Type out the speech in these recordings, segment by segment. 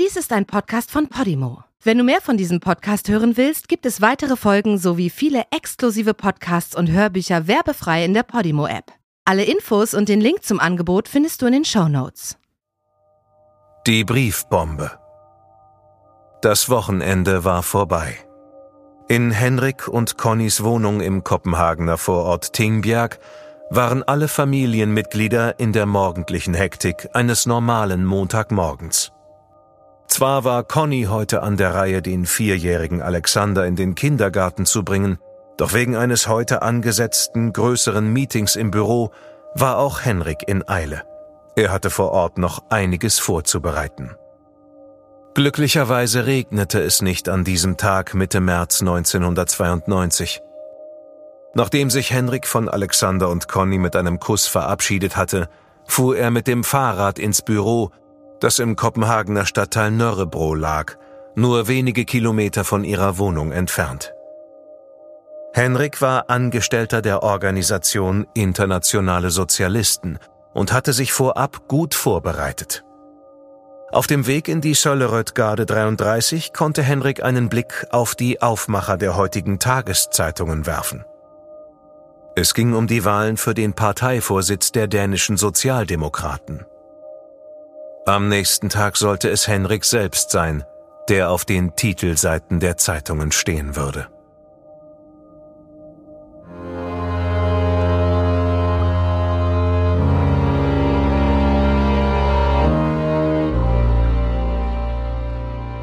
Dies ist ein Podcast von Podimo. Wenn du mehr von diesem Podcast hören willst, gibt es weitere Folgen sowie viele exklusive Podcasts und Hörbücher werbefrei in der Podimo-App. Alle Infos und den Link zum Angebot findest du in den Show Notes. Die Briefbombe. Das Wochenende war vorbei. In Henrik und Connys Wohnung im Kopenhagener Vorort Tingbjerg waren alle Familienmitglieder in der morgendlichen Hektik eines normalen Montagmorgens. Zwar war Conny heute an der Reihe, den vierjährigen Alexander in den Kindergarten zu bringen, doch wegen eines heute angesetzten größeren Meetings im Büro war auch Henrik in Eile. Er hatte vor Ort noch einiges vorzubereiten. Glücklicherweise regnete es nicht an diesem Tag Mitte März 1992. Nachdem sich Henrik von Alexander und Conny mit einem Kuss verabschiedet hatte, fuhr er mit dem Fahrrad ins Büro, das im Kopenhagener Stadtteil Nörrebro lag, nur wenige Kilometer von ihrer Wohnung entfernt. Henrik war Angestellter der Organisation Internationale Sozialisten und hatte sich vorab gut vorbereitet. Auf dem Weg in die Söllerödgade 33 konnte Henrik einen Blick auf die Aufmacher der heutigen Tageszeitungen werfen. Es ging um die Wahlen für den Parteivorsitz der dänischen Sozialdemokraten. Am nächsten Tag sollte es Henrik selbst sein, der auf den Titelseiten der Zeitungen stehen würde.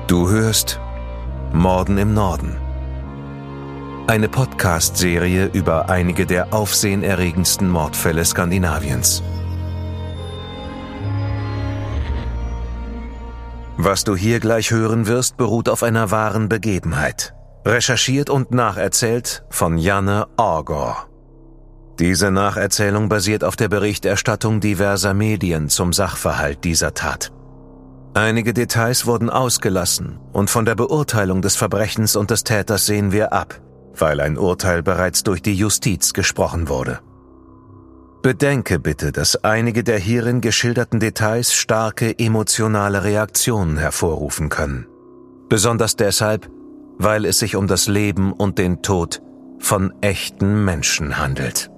Du hörst Morden im Norden eine Podcast-Serie über einige der aufsehenerregendsten Mordfälle Skandinaviens. Was du hier gleich hören wirst, beruht auf einer wahren Begebenheit. Recherchiert und nacherzählt von Janne Orgor. Diese Nacherzählung basiert auf der Berichterstattung diverser Medien zum Sachverhalt dieser Tat. Einige Details wurden ausgelassen und von der Beurteilung des Verbrechens und des Täters sehen wir ab weil ein Urteil bereits durch die Justiz gesprochen wurde. Bedenke bitte, dass einige der hierin geschilderten Details starke emotionale Reaktionen hervorrufen können. Besonders deshalb, weil es sich um das Leben und den Tod von echten Menschen handelt.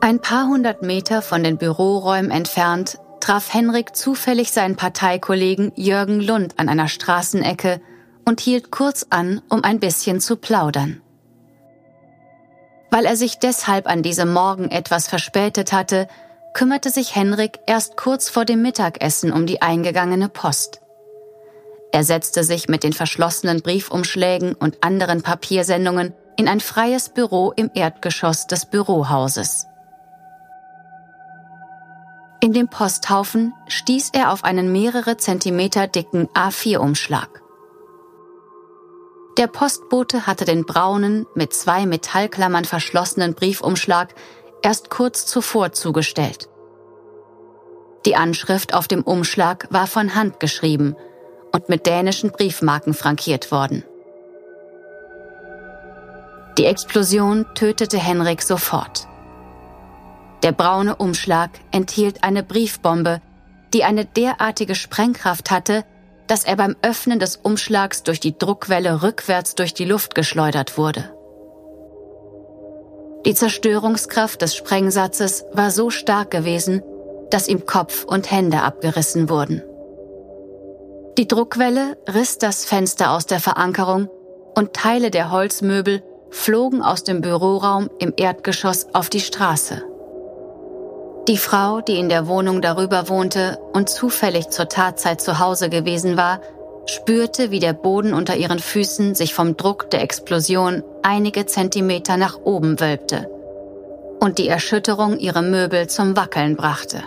Ein paar hundert Meter von den Büroräumen entfernt traf Henrik zufällig seinen Parteikollegen Jürgen Lund an einer Straßenecke und hielt kurz an, um ein bisschen zu plaudern. Weil er sich deshalb an diesem Morgen etwas verspätet hatte, kümmerte sich Henrik erst kurz vor dem Mittagessen um die eingegangene Post. Er setzte sich mit den verschlossenen Briefumschlägen und anderen Papiersendungen in ein freies Büro im Erdgeschoss des Bürohauses. In dem Posthaufen stieß er auf einen mehrere Zentimeter dicken A4-Umschlag. Der Postbote hatte den braunen, mit zwei Metallklammern verschlossenen Briefumschlag erst kurz zuvor zugestellt. Die Anschrift auf dem Umschlag war von Hand geschrieben und mit dänischen Briefmarken frankiert worden. Die Explosion tötete Henrik sofort. Der braune Umschlag enthielt eine Briefbombe, die eine derartige Sprengkraft hatte, dass er beim Öffnen des Umschlags durch die Druckwelle rückwärts durch die Luft geschleudert wurde. Die Zerstörungskraft des Sprengsatzes war so stark gewesen, dass ihm Kopf und Hände abgerissen wurden. Die Druckwelle riss das Fenster aus der Verankerung und Teile der Holzmöbel flogen aus dem Büroraum im Erdgeschoss auf die Straße. Die Frau, die in der Wohnung darüber wohnte und zufällig zur Tatzeit zu Hause gewesen war, spürte, wie der Boden unter ihren Füßen sich vom Druck der Explosion einige Zentimeter nach oben wölbte und die Erschütterung ihre Möbel zum Wackeln brachte.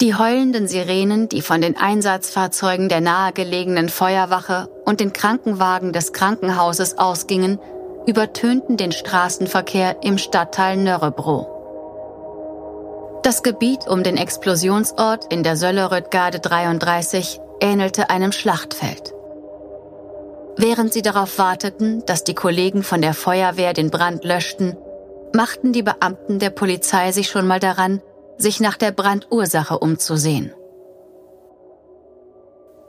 Die heulenden Sirenen, die von den Einsatzfahrzeugen der nahegelegenen Feuerwache und den Krankenwagen des Krankenhauses ausgingen, übertönten den Straßenverkehr im Stadtteil Nörrebro. Das Gebiet um den Explosionsort in der Söllerödgade 33 ähnelte einem Schlachtfeld. Während sie darauf warteten, dass die Kollegen von der Feuerwehr den Brand löschten, machten die Beamten der Polizei sich schon mal daran, sich nach der Brandursache umzusehen.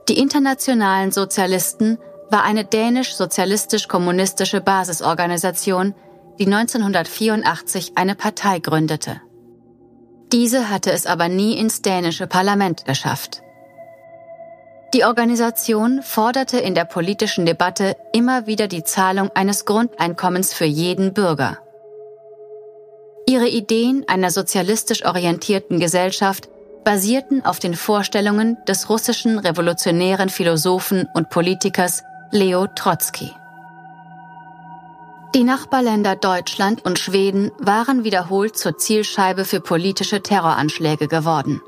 Die Internationalen Sozialisten war eine dänisch-sozialistisch-kommunistische Basisorganisation, die 1984 eine Partei gründete. Diese hatte es aber nie ins dänische Parlament geschafft. Die Organisation forderte in der politischen Debatte immer wieder die Zahlung eines Grundeinkommens für jeden Bürger. Ihre Ideen einer sozialistisch orientierten Gesellschaft basierten auf den Vorstellungen des russischen revolutionären Philosophen und Politikers Leo Trotzki. Die Nachbarländer Deutschland und Schweden waren wiederholt zur Zielscheibe für politische Terroranschläge geworden.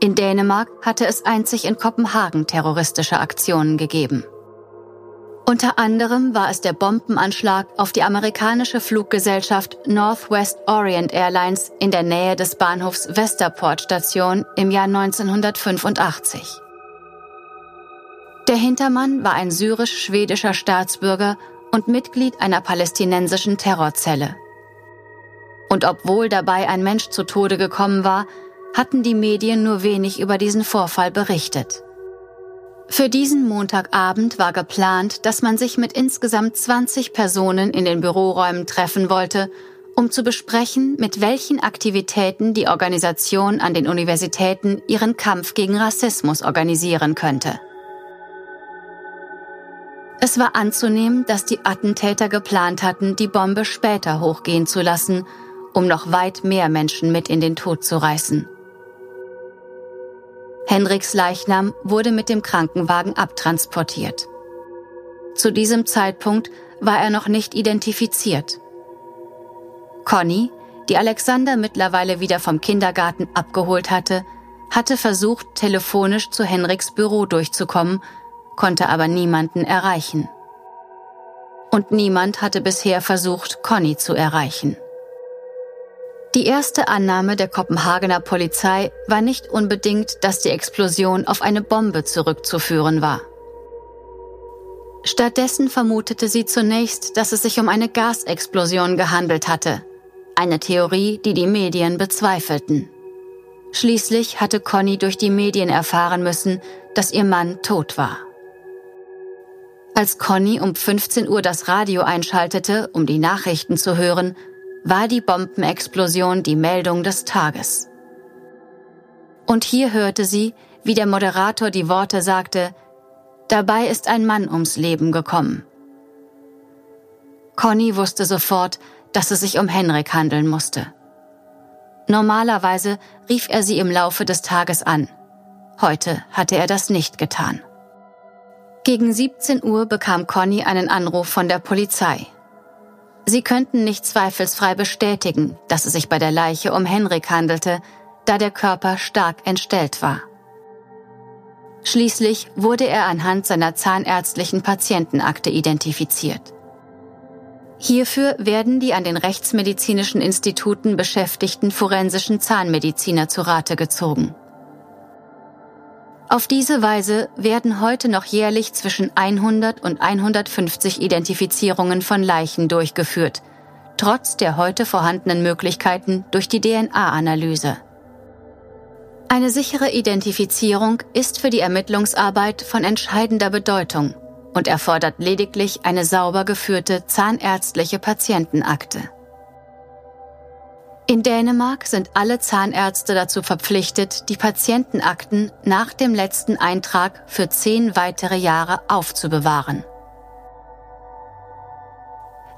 In Dänemark hatte es einzig in Kopenhagen terroristische Aktionen gegeben. Unter anderem war es der Bombenanschlag auf die amerikanische Fluggesellschaft Northwest Orient Airlines in der Nähe des Bahnhofs Westerport Station im Jahr 1985. Der Hintermann war ein syrisch-schwedischer Staatsbürger und Mitglied einer palästinensischen Terrorzelle. Und obwohl dabei ein Mensch zu Tode gekommen war, hatten die Medien nur wenig über diesen Vorfall berichtet. Für diesen Montagabend war geplant, dass man sich mit insgesamt 20 Personen in den Büroräumen treffen wollte, um zu besprechen, mit welchen Aktivitäten die Organisation an den Universitäten ihren Kampf gegen Rassismus organisieren könnte. Es war anzunehmen, dass die Attentäter geplant hatten, die Bombe später hochgehen zu lassen, um noch weit mehr Menschen mit in den Tod zu reißen. Henriks Leichnam wurde mit dem Krankenwagen abtransportiert. Zu diesem Zeitpunkt war er noch nicht identifiziert. Conny, die Alexander mittlerweile wieder vom Kindergarten abgeholt hatte, hatte versucht, telefonisch zu Henriks Büro durchzukommen, konnte aber niemanden erreichen. Und niemand hatte bisher versucht, Conny zu erreichen. Die erste Annahme der Kopenhagener Polizei war nicht unbedingt, dass die Explosion auf eine Bombe zurückzuführen war. Stattdessen vermutete sie zunächst, dass es sich um eine Gasexplosion gehandelt hatte, eine Theorie, die die Medien bezweifelten. Schließlich hatte Conny durch die Medien erfahren müssen, dass ihr Mann tot war. Als Conny um 15 Uhr das Radio einschaltete, um die Nachrichten zu hören, war die Bombenexplosion die Meldung des Tages. Und hier hörte sie, wie der Moderator die Worte sagte, Dabei ist ein Mann ums Leben gekommen. Conny wusste sofort, dass es sich um Henrik handeln musste. Normalerweise rief er sie im Laufe des Tages an. Heute hatte er das nicht getan. Gegen 17 Uhr bekam Conny einen Anruf von der Polizei. Sie könnten nicht zweifelsfrei bestätigen, dass es sich bei der Leiche um Henrik handelte, da der Körper stark entstellt war. Schließlich wurde er anhand seiner zahnärztlichen Patientenakte identifiziert. Hierfür werden die an den rechtsmedizinischen Instituten beschäftigten forensischen Zahnmediziner zu Rate gezogen. Auf diese Weise werden heute noch jährlich zwischen 100 und 150 Identifizierungen von Leichen durchgeführt, trotz der heute vorhandenen Möglichkeiten durch die DNA-Analyse. Eine sichere Identifizierung ist für die Ermittlungsarbeit von entscheidender Bedeutung und erfordert lediglich eine sauber geführte zahnärztliche Patientenakte. In Dänemark sind alle Zahnärzte dazu verpflichtet, die Patientenakten nach dem letzten Eintrag für zehn weitere Jahre aufzubewahren.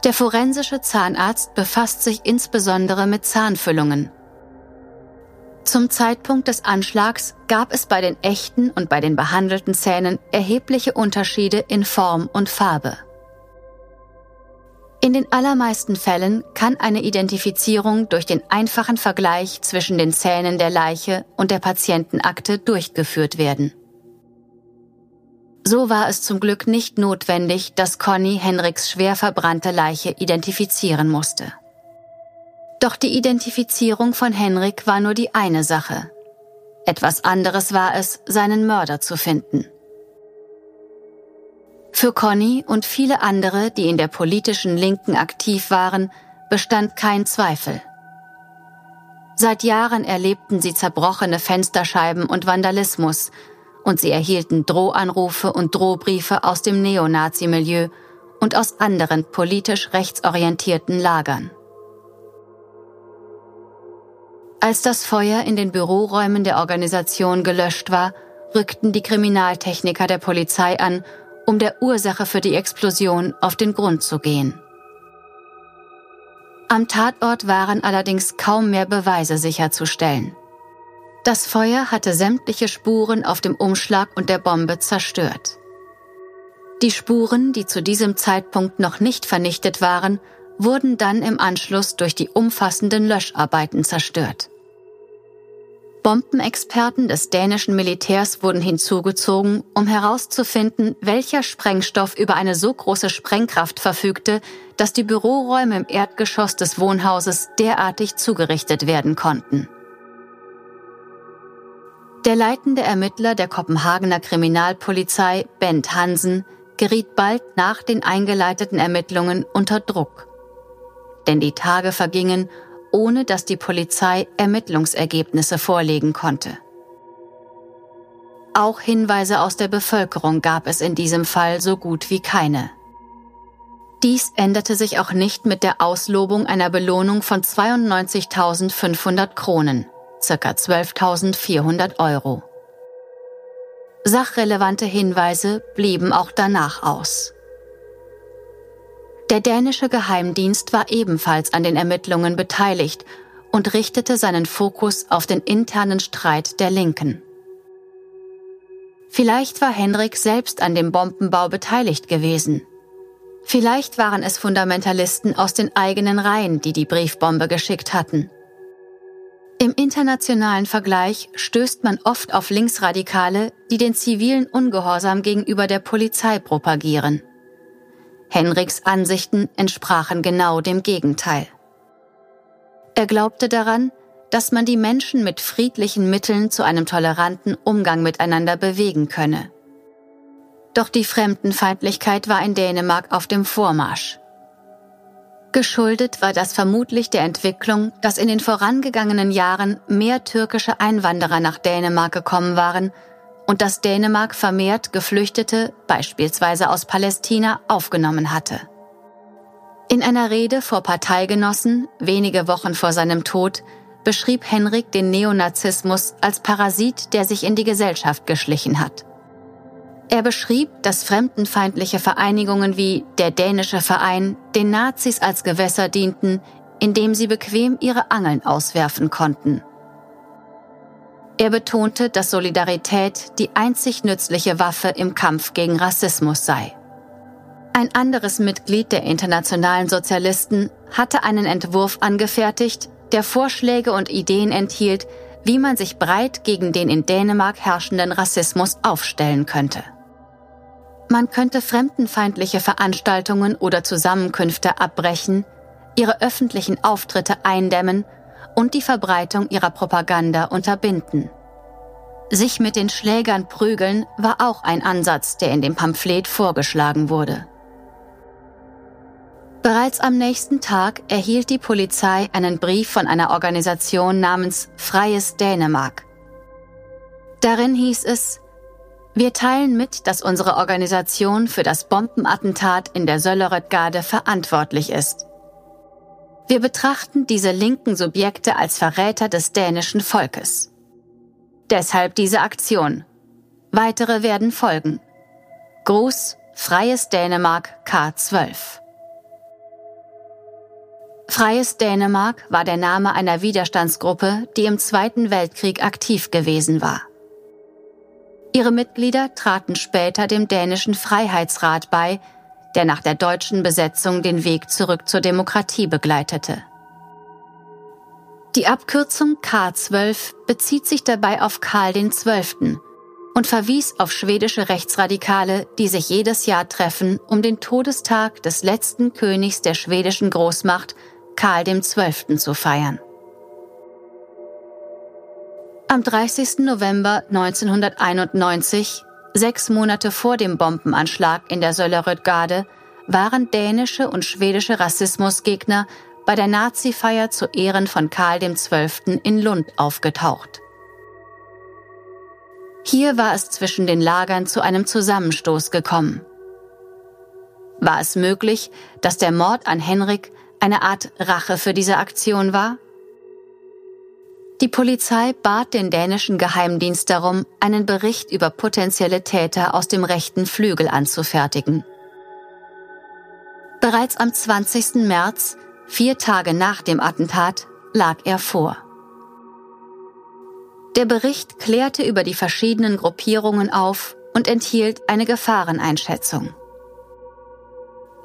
Der forensische Zahnarzt befasst sich insbesondere mit Zahnfüllungen. Zum Zeitpunkt des Anschlags gab es bei den echten und bei den behandelten Zähnen erhebliche Unterschiede in Form und Farbe. In den allermeisten Fällen kann eine Identifizierung durch den einfachen Vergleich zwischen den Zähnen der Leiche und der Patientenakte durchgeführt werden. So war es zum Glück nicht notwendig, dass Conny Henriks schwer verbrannte Leiche identifizieren musste. Doch die Identifizierung von Henrik war nur die eine Sache. Etwas anderes war es, seinen Mörder zu finden. Für Conny und viele andere, die in der politischen Linken aktiv waren, bestand kein Zweifel. Seit Jahren erlebten sie zerbrochene Fensterscheiben und Vandalismus, und sie erhielten Drohanrufe und Drohbriefe aus dem Neonazi-Milieu und aus anderen politisch rechtsorientierten Lagern. Als das Feuer in den Büroräumen der Organisation gelöscht war, rückten die Kriminaltechniker der Polizei an um der Ursache für die Explosion auf den Grund zu gehen. Am Tatort waren allerdings kaum mehr Beweise sicherzustellen. Das Feuer hatte sämtliche Spuren auf dem Umschlag und der Bombe zerstört. Die Spuren, die zu diesem Zeitpunkt noch nicht vernichtet waren, wurden dann im Anschluss durch die umfassenden Löscharbeiten zerstört. Bombenexperten des dänischen Militärs wurden hinzugezogen, um herauszufinden, welcher Sprengstoff über eine so große Sprengkraft verfügte, dass die Büroräume im Erdgeschoss des Wohnhauses derartig zugerichtet werden konnten. Der leitende Ermittler der Kopenhagener Kriminalpolizei, Bent Hansen, geriet bald nach den eingeleiteten Ermittlungen unter Druck. Denn die Tage vergingen ohne dass die Polizei Ermittlungsergebnisse vorlegen konnte. Auch Hinweise aus der Bevölkerung gab es in diesem Fall so gut wie keine. Dies änderte sich auch nicht mit der Auslobung einer Belohnung von 92.500 Kronen, ca. 12.400 Euro. Sachrelevante Hinweise blieben auch danach aus. Der dänische Geheimdienst war ebenfalls an den Ermittlungen beteiligt und richtete seinen Fokus auf den internen Streit der Linken. Vielleicht war Henrik selbst an dem Bombenbau beteiligt gewesen. Vielleicht waren es Fundamentalisten aus den eigenen Reihen, die die Briefbombe geschickt hatten. Im internationalen Vergleich stößt man oft auf Linksradikale, die den zivilen Ungehorsam gegenüber der Polizei propagieren. Henriks Ansichten entsprachen genau dem Gegenteil. Er glaubte daran, dass man die Menschen mit friedlichen Mitteln zu einem toleranten Umgang miteinander bewegen könne. Doch die Fremdenfeindlichkeit war in Dänemark auf dem Vormarsch. Geschuldet war das vermutlich der Entwicklung, dass in den vorangegangenen Jahren mehr türkische Einwanderer nach Dänemark gekommen waren und dass Dänemark vermehrt Geflüchtete, beispielsweise aus Palästina, aufgenommen hatte. In einer Rede vor Parteigenossen, wenige Wochen vor seinem Tod, beschrieb Henrik den Neonazismus als Parasit, der sich in die Gesellschaft geschlichen hat. Er beschrieb, dass fremdenfeindliche Vereinigungen wie der dänische Verein den Nazis als Gewässer dienten, indem sie bequem ihre Angeln auswerfen konnten er betonte, dass Solidarität die einzig nützliche Waffe im Kampf gegen Rassismus sei. Ein anderes Mitglied der internationalen Sozialisten hatte einen Entwurf angefertigt, der Vorschläge und Ideen enthielt, wie man sich breit gegen den in Dänemark herrschenden Rassismus aufstellen könnte. Man könnte fremdenfeindliche Veranstaltungen oder Zusammenkünfte abbrechen, ihre öffentlichen Auftritte eindämmen und die Verbreitung ihrer Propaganda unterbinden. Sich mit den Schlägern prügeln war auch ein Ansatz, der in dem Pamphlet vorgeschlagen wurde. Bereits am nächsten Tag erhielt die Polizei einen Brief von einer Organisation namens Freies Dänemark. Darin hieß es, wir teilen mit, dass unsere Organisation für das Bombenattentat in der Söllerödgade verantwortlich ist. Wir betrachten diese linken Subjekte als Verräter des dänischen Volkes. Deshalb diese Aktion. Weitere werden folgen. Gruß, Freies Dänemark K12. Freies Dänemark war der Name einer Widerstandsgruppe, die im Zweiten Weltkrieg aktiv gewesen war. Ihre Mitglieder traten später dem dänischen Freiheitsrat bei, der nach der deutschen Besetzung den Weg zurück zur Demokratie begleitete. Die Abkürzung K12 bezieht sich dabei auf Karl XII. und verwies auf schwedische Rechtsradikale, die sich jedes Jahr treffen, um den Todestag des letzten Königs der schwedischen Großmacht, Karl XII. zu feiern. Am 30. November 1991 Sechs Monate vor dem Bombenanschlag in der Söllerödgade waren dänische und schwedische Rassismusgegner bei der Nazi-Feier zu Ehren von Karl XII. in Lund aufgetaucht. Hier war es zwischen den Lagern zu einem Zusammenstoß gekommen. War es möglich, dass der Mord an Henrik eine Art Rache für diese Aktion war? Die Polizei bat den dänischen Geheimdienst darum, einen Bericht über potenzielle Täter aus dem rechten Flügel anzufertigen. Bereits am 20. März, vier Tage nach dem Attentat, lag er vor. Der Bericht klärte über die verschiedenen Gruppierungen auf und enthielt eine Gefahreneinschätzung.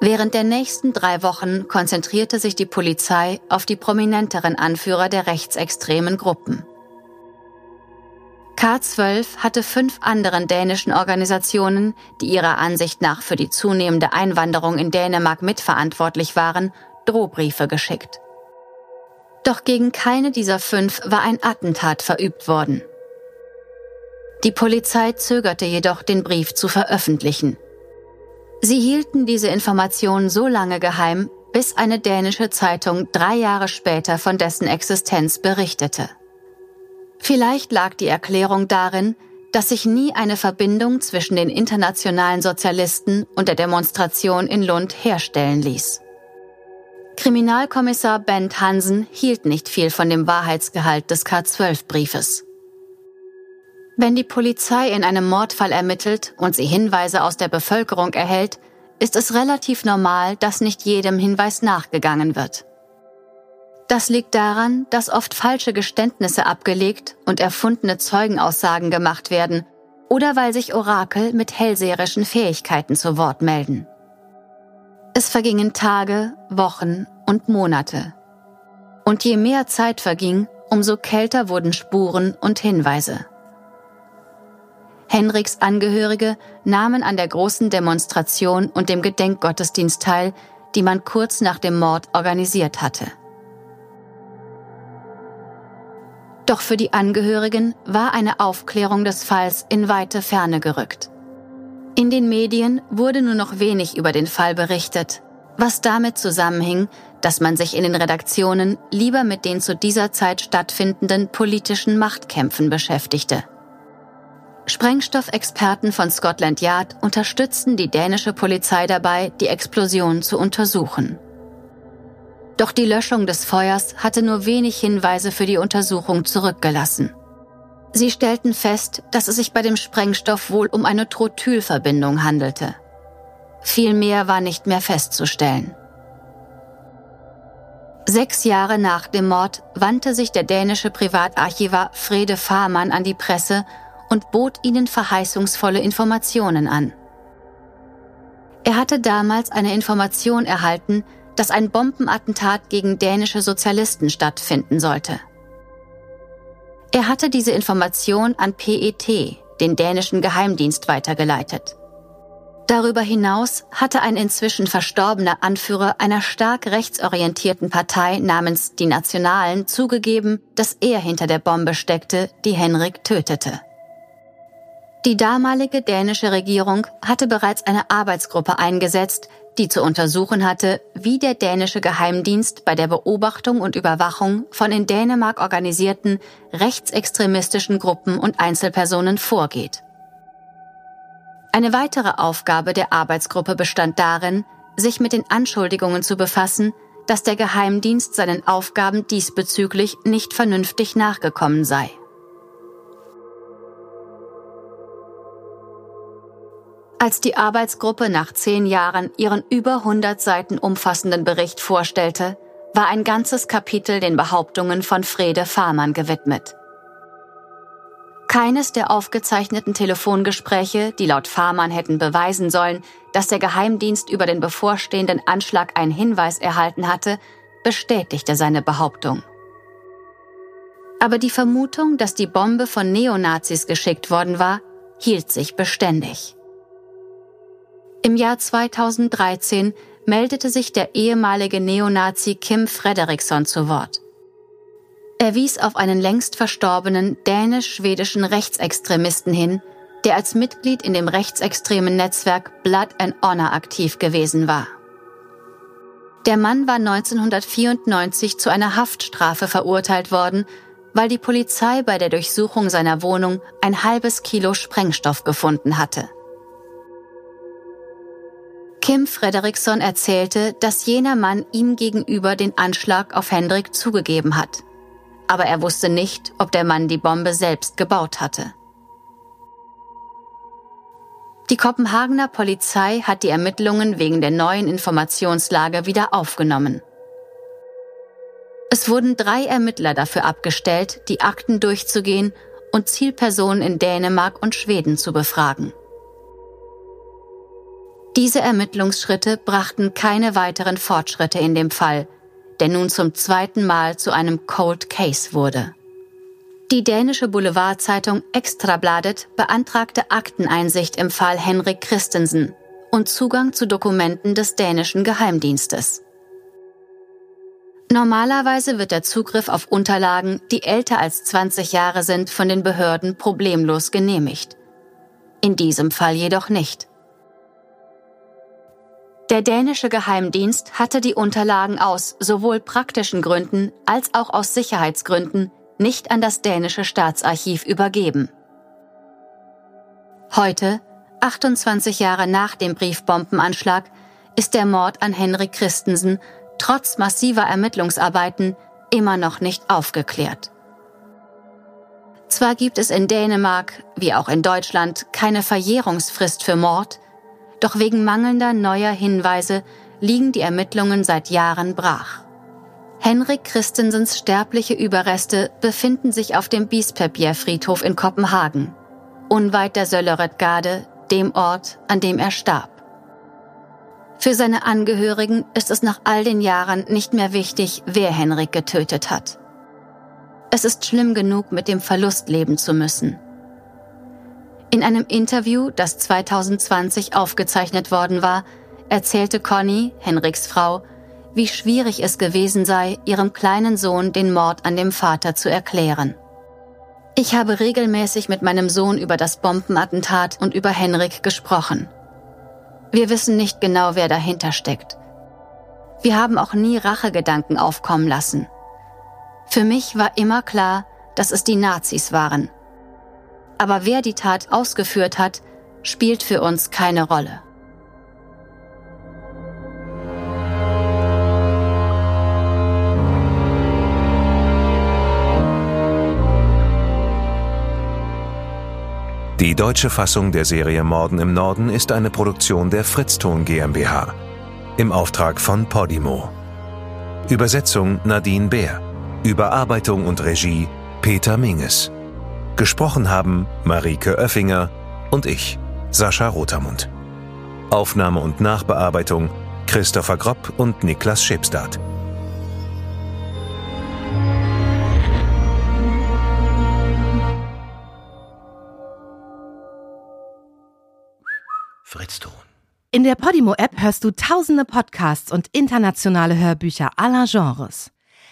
Während der nächsten drei Wochen konzentrierte sich die Polizei auf die prominenteren Anführer der rechtsextremen Gruppen. K12 hatte fünf anderen dänischen Organisationen, die ihrer Ansicht nach für die zunehmende Einwanderung in Dänemark mitverantwortlich waren, Drohbriefe geschickt. Doch gegen keine dieser fünf war ein Attentat verübt worden. Die Polizei zögerte jedoch, den Brief zu veröffentlichen. Sie hielten diese Information so lange geheim, bis eine dänische Zeitung drei Jahre später von dessen Existenz berichtete. Vielleicht lag die Erklärung darin, dass sich nie eine Verbindung zwischen den internationalen Sozialisten und der Demonstration in Lund herstellen ließ. Kriminalkommissar Bent Hansen hielt nicht viel von dem Wahrheitsgehalt des K12-Briefes. Wenn die Polizei in einem Mordfall ermittelt und sie Hinweise aus der Bevölkerung erhält, ist es relativ normal, dass nicht jedem Hinweis nachgegangen wird. Das liegt daran, dass oft falsche Geständnisse abgelegt und erfundene Zeugenaussagen gemacht werden oder weil sich Orakel mit hellseherischen Fähigkeiten zu Wort melden. Es vergingen Tage, Wochen und Monate. Und je mehr Zeit verging, umso kälter wurden Spuren und Hinweise. Henriks Angehörige nahmen an der großen Demonstration und dem Gedenkgottesdienst teil, die man kurz nach dem Mord organisiert hatte. Doch für die Angehörigen war eine Aufklärung des Falls in weite Ferne gerückt. In den Medien wurde nur noch wenig über den Fall berichtet, was damit zusammenhing, dass man sich in den Redaktionen lieber mit den zu dieser Zeit stattfindenden politischen Machtkämpfen beschäftigte. Sprengstoffexperten von Scotland Yard unterstützten die dänische Polizei dabei, die Explosion zu untersuchen. Doch die Löschung des Feuers hatte nur wenig Hinweise für die Untersuchung zurückgelassen. Sie stellten fest, dass es sich bei dem Sprengstoff wohl um eine Trotylverbindung handelte. Viel mehr war nicht mehr festzustellen. Sechs Jahre nach dem Mord wandte sich der dänische Privatarchivar Frede Fahrmann an die Presse und bot ihnen verheißungsvolle Informationen an. Er hatte damals eine Information erhalten, dass ein Bombenattentat gegen dänische Sozialisten stattfinden sollte. Er hatte diese Information an PET, den dänischen Geheimdienst, weitergeleitet. Darüber hinaus hatte ein inzwischen verstorbener Anführer einer stark rechtsorientierten Partei namens Die Nationalen zugegeben, dass er hinter der Bombe steckte, die Henrik tötete. Die damalige dänische Regierung hatte bereits eine Arbeitsgruppe eingesetzt, die zu untersuchen hatte, wie der dänische Geheimdienst bei der Beobachtung und Überwachung von in Dänemark organisierten rechtsextremistischen Gruppen und Einzelpersonen vorgeht. Eine weitere Aufgabe der Arbeitsgruppe bestand darin, sich mit den Anschuldigungen zu befassen, dass der Geheimdienst seinen Aufgaben diesbezüglich nicht vernünftig nachgekommen sei. Als die Arbeitsgruppe nach zehn Jahren ihren über 100 Seiten umfassenden Bericht vorstellte, war ein ganzes Kapitel den Behauptungen von Frede Fahrmann gewidmet. Keines der aufgezeichneten Telefongespräche, die laut Fahrmann hätten beweisen sollen, dass der Geheimdienst über den bevorstehenden Anschlag einen Hinweis erhalten hatte, bestätigte seine Behauptung. Aber die Vermutung, dass die Bombe von Neonazis geschickt worden war, hielt sich beständig. Im Jahr 2013 meldete sich der ehemalige Neonazi Kim Frederiksson zu Wort. Er wies auf einen längst verstorbenen dänisch-schwedischen Rechtsextremisten hin, der als Mitglied in dem rechtsextremen Netzwerk Blood and Honor aktiv gewesen war. Der Mann war 1994 zu einer Haftstrafe verurteilt worden, weil die Polizei bei der Durchsuchung seiner Wohnung ein halbes Kilo Sprengstoff gefunden hatte. Kim Frederickson erzählte, dass jener Mann ihm gegenüber den Anschlag auf Hendrik zugegeben hat. Aber er wusste nicht, ob der Mann die Bombe selbst gebaut hatte. Die Kopenhagener Polizei hat die Ermittlungen wegen der neuen Informationslage wieder aufgenommen. Es wurden drei Ermittler dafür abgestellt, die Akten durchzugehen und Zielpersonen in Dänemark und Schweden zu befragen. Diese Ermittlungsschritte brachten keine weiteren Fortschritte in dem Fall, der nun zum zweiten Mal zu einem Cold Case wurde. Die dänische Boulevardzeitung Extrabladet beantragte Akteneinsicht im Fall Henrik Christensen und Zugang zu Dokumenten des dänischen Geheimdienstes. Normalerweise wird der Zugriff auf Unterlagen, die älter als 20 Jahre sind, von den Behörden problemlos genehmigt. In diesem Fall jedoch nicht. Der dänische Geheimdienst hatte die Unterlagen aus sowohl praktischen Gründen als auch aus Sicherheitsgründen nicht an das dänische Staatsarchiv übergeben. Heute, 28 Jahre nach dem Briefbombenanschlag, ist der Mord an Henrik Christensen trotz massiver Ermittlungsarbeiten immer noch nicht aufgeklärt. Zwar gibt es in Dänemark, wie auch in Deutschland, keine Verjährungsfrist für Mord, doch wegen mangelnder neuer Hinweise liegen die Ermittlungen seit Jahren brach. Henrik Christensens sterbliche Überreste befinden sich auf dem Bispebjerfriedhof in Kopenhagen, unweit der Sölleretgade, dem Ort, an dem er starb. Für seine Angehörigen ist es nach all den Jahren nicht mehr wichtig, wer Henrik getötet hat. Es ist schlimm genug, mit dem Verlust leben zu müssen. In einem Interview, das 2020 aufgezeichnet worden war, erzählte Conny, Henriks Frau, wie schwierig es gewesen sei, ihrem kleinen Sohn den Mord an dem Vater zu erklären. Ich habe regelmäßig mit meinem Sohn über das Bombenattentat und über Henrik gesprochen. Wir wissen nicht genau, wer dahinter steckt. Wir haben auch nie Rachegedanken aufkommen lassen. Für mich war immer klar, dass es die Nazis waren. Aber wer die Tat ausgeführt hat, spielt für uns keine Rolle. Die deutsche Fassung der Serie Morden im Norden ist eine Produktion der Fritzton GmbH im Auftrag von Podimo. Übersetzung Nadine Bär. Überarbeitung und Regie Peter Minges. Gesprochen haben Marike Oeffinger und ich, Sascha Rotermund. Aufnahme und Nachbearbeitung Christopher Gropp und Niklas Schepstadt. Fritzton. In der Podimo-App hörst du tausende Podcasts und internationale Hörbücher aller Genres.